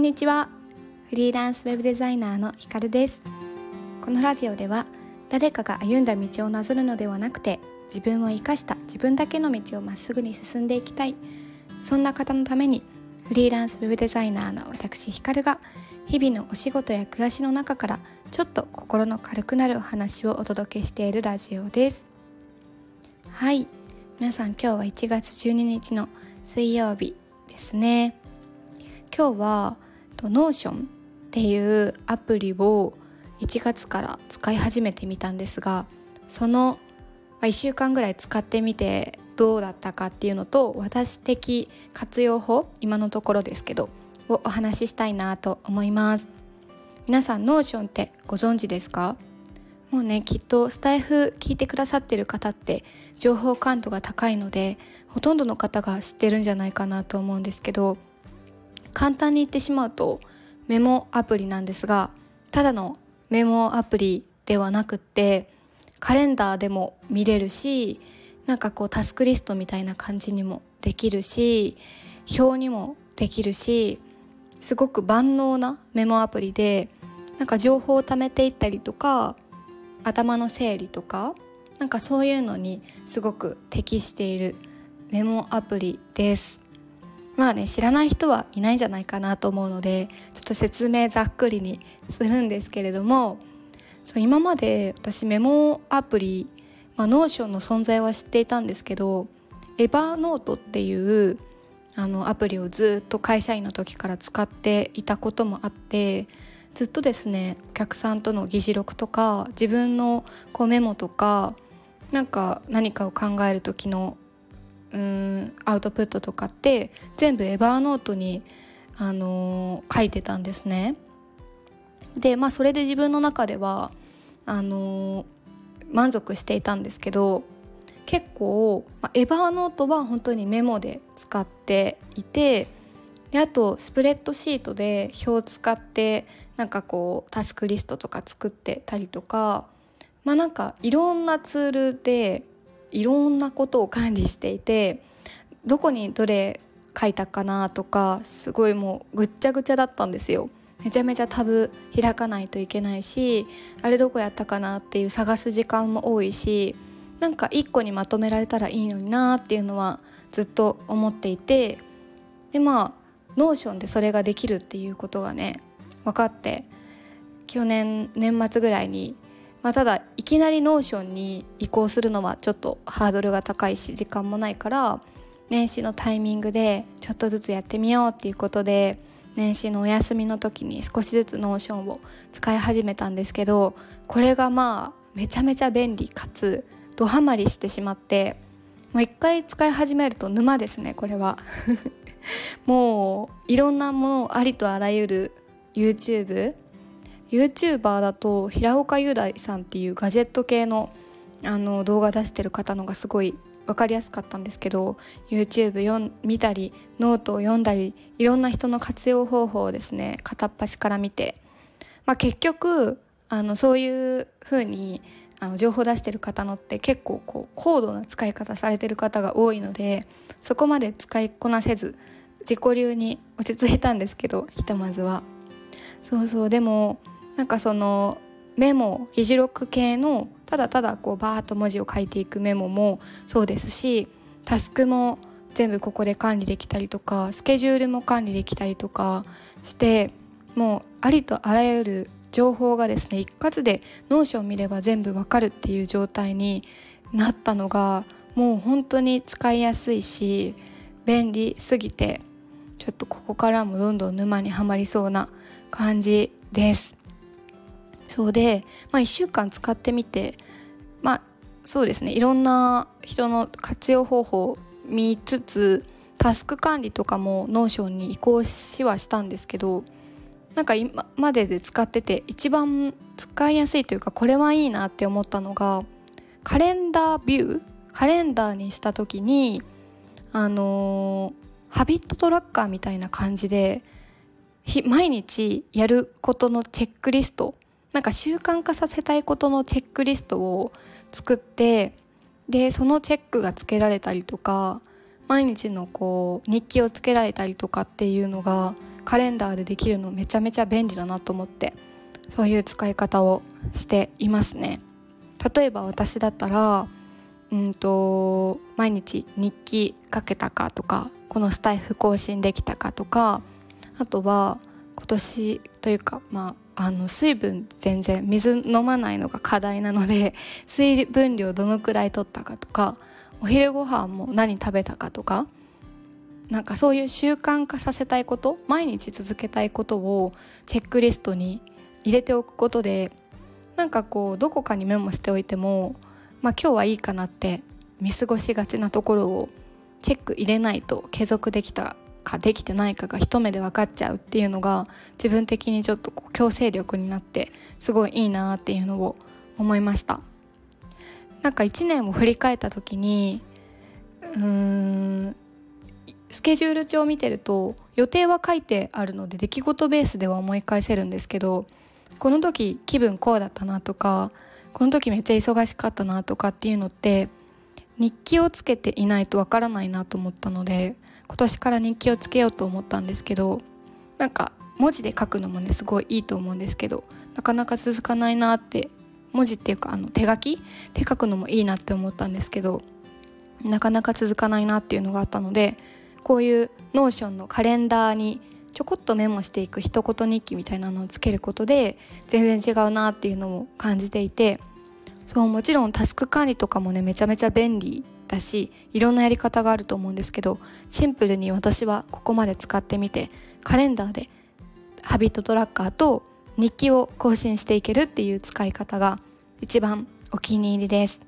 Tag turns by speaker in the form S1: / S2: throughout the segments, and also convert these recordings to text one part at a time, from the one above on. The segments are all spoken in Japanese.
S1: んにちは。フリーランスウェブデザイナーのひかるです。このラジオでは誰かが歩んだ道をなぞるのではなくて自分を生かした自分だけの道をまっすぐに進んでいきたい。そんな方のためにフリーランスウェブデザイナーの私ひかるが日々のお仕事や暮らしの中からちょっと心の軽くなるお話をお届けしているラジオです。はい。皆さん今日は1月12日の水曜日ですね。今日は Notion っていうアプリを1月から使い始めてみたんですがその1週間ぐらい使ってみてどうだったかっていうのと私的活用法今のところですけどをお話ししたいなと思います。皆さん Notion ってご存知ですか？もうねきっとスタイフ聞いてくださってる方って情報感度が高いのでほとんどの方が知ってるんじゃないかなと思うんですけど簡単に言ってしまうとメモアプリなんですがただのメモアプリではなくってカレンダーでも見れるしなんかこうタスクリストみたいな感じにもできるし表にもできるしすごく万能なメモアプリでなんか情報を貯めていったりとか頭の整理とかなんかそういうのにすごく適しているメモアプリです。まあね知らない人はいないんじゃないかなと思うのでちょっと説明ざっくりにするんですけれどもそう今まで私メモアプリ、まあ、 Notion の存在は知っていたんですけど Evernote っていうあのアプリをずっと会社員の時から使っていたこともあってずっとですねお客さんとの議事録とか自分のこうメモとかなんか何かを考える時のうんアウトプットとかって全部エバーノートに、あのー、書いてたんですね。でまあそれで自分の中ではあのー、満足していたんですけど結構、まあ、エバーノートは本当にメモで使っていてであとスプレッドシートで表を使ってなんかこうタスクリストとか作ってたりとかまあなんかいろんなツールでいろんなことを管理していてどこにどれ書いたかなとかすごいもうぐっちゃぐちゃだったんですよ。めちゃめちゃタブ開かないといけないしあれどこやったかなっていう探す時間も多いしなんか一個にまとめられたらいいのになっていうのはずっと思っていてでまあ Notion でそれができるっていうことがね分かって去年年末ぐらいにまあ、ただいきなり Notion に移行するのはちょっとハードルが高いし時間もないから年始のタイミングでちょっとずつやってみようっていうことで年始のお休みの時に少しずつ Notion を使い始めたんですけどこれがまあめちゃめちゃ便利かつドハマりしてしまってもう一回使い始めると沼ですねこれは。もういろんなものありとあらゆる YouTube YouTuber だと平岡雄大さんっていうガジェット系のあの動画出してる方のがすごい分かりやすかったんですけど YouTube 見たりノートを読んだりいろんな人の活用方法をですね片っ端から見て、まあ、結局あのそういう風にあの情報出してる方のって結構こう高度な使い方されてる方が多いのでそこまで使いこなせず自己流に落ち着いたんですけどひとまずは。そうそうでもなんかそのメモ議事録系のただただこうバーッと文字を書いていくメモもそうですしタスクも全部ここで管理できたりとかスケジュールも管理できたりとかしてもうありとあらゆる情報がですね一括で Notion 見れば全部わかるっていう状態になったのがもう本当に使いやすいし便利すぎてちょっとここからもどんどん沼にはまりそうな感じです。そうで、まあ、1週間使ってみてまあそうですね。いろんな人の活用方法を見つつタスク管理とかも Notion に移行しはしたんですけどなんか今までで使ってて一番使いやすいというかこれはいいなって思ったのが calendar view カレンダーにした時にあのー、 habit tracker みたいな感じで毎日やることのチェックリストなんか習慣化させたいことのチェックリストを作ってでそのチェックがつけられたりとか毎日のこう日記をつけられたりとかっていうのがカレンダーでできるのめちゃめちゃ便利だなと思ってそういう使い方をしていますね。例えば私だったらうんと毎日日記書けたかとかこのスタイフ更新できたかとかあとは今年というかまああの水分全然水飲まないのが課題なので 水分量どのくらい取ったかとかお昼ご飯も何食べたかとかなんかそういう習慣化させたいこと毎日続けたいことをチェックリストに入れておくことでなんかこうどこかにメモしておいてもまあ今日はいいかなって見過ごしがちなところをチェック入れないと継続できたかできてないかが一目で分かっちゃうっていうのが自分的にちょっとこう強制力になってすごいいいなっていうのを思いました。なんか1年を振り返った時にうーんスケジュール帳を見てると予定は書いてあるので出来事ベースでは思い返せるんですけどこの時気分こうだったなとかこの時めっちゃ忙しかったなとかっていうのって日記をつけていないとわからないなと思ったので今年から日記をつけようと思ったんですけどなんか文字で書くのもねすごいいいと思うんですけどなかなか続かないなって文字っていうかあの手書き？手書くのもいいなって思ったんですけどなかなか続かないなっていうのがあったのでこういう Notion のカレンダーにちょこっとメモしていく一言日記みたいなのをつけることで全然違うなっていうのを感じていてそうもちろんタスク管理とかもねめちゃめちゃ便利だしいろんなやり方があると思うんですけどシンプルに私はここまで使ってみてカレンダーでハビットトラッカーと日記を更新していけるっていう使い方が一番お気に入りです。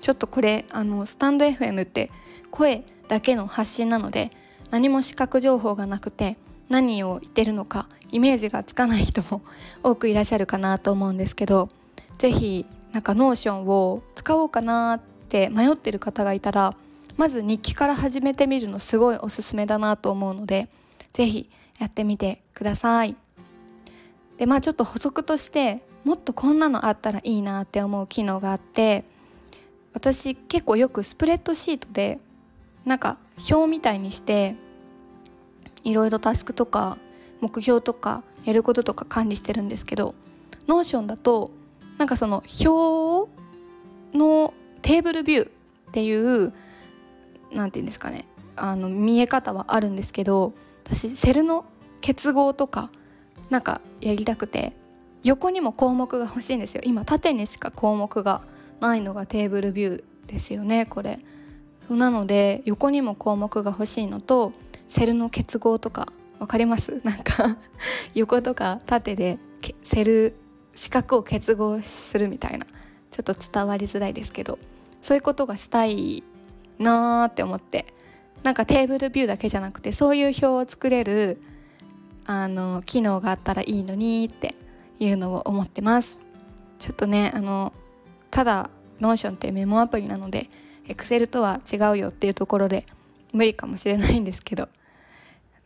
S1: ちょっとこれあのスタンド FM って声だけの発信なので何も視覚情報がなくて何を言ってるのかイメージがつかない人も多くいらっしゃるかなと思うんですけど是非なんか Notion を使おうかなって迷ってる方がいたらまず日記から始めてみるのすごいおすすめだなと思うので是非やってみてください。でまあちょっと補足としてもっとこんなのあったらいいなって思う機能があって私結構よくスプレッドシートでなんか表みたいにしていろいろタスクとか目標とかやることとか管理してるんですけど Notion だとなんかその表の table view っていう何て言うんですかね。あの見え方はあるんですけど私セルの結合とかなんかやりたくて横にも項目が欲しいんですよ。今縦にしか項目がないのが table view ですよねこれ。そうなので横にも項目が欲しいのとセルの結合とか分かります？なんか 横とか縦でセル四角を結合するみたいな。ちょっと伝わりづらいですけど。そういうことがしたいなーって思って。なんかテーブルビューだけじゃなくてそういう表を作れるあの機能があったらいいのにっていうのを思ってます。ちょっとねあのただ Notion ってメモアプリなのでエクセルとは違うよっていうところで無理かもしれないんですけど。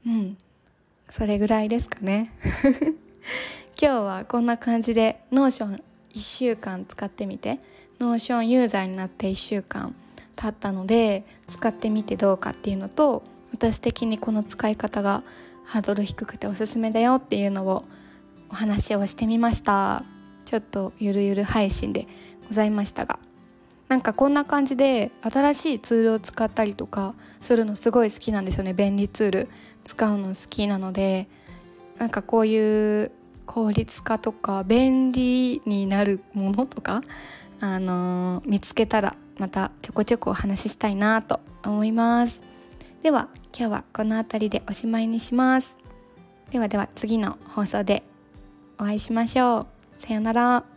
S1: うん。それぐらいですかね。今日はこんな感じで Notion 1週間使ってみて。 Notion ユーザーになって1週間経ったので使ってみてどうかっていうのと私的にこの使い方がハードル低くておすすめだよっていうのをお話をしてみました。ちょっとゆるゆる配信でございましたが。なんかこんな感じで新しいツールを使ったりとかするのすごい好きなんですよね。便利ツール使うの好きなので。なんかこういう効率化とか便利になるものとか、あのー、見つけたらまたちょこちょこお話ししたいなと思います。では今日はこの辺りでおしまいにします。ではでは次の放送でお会いしましょう。さようなら。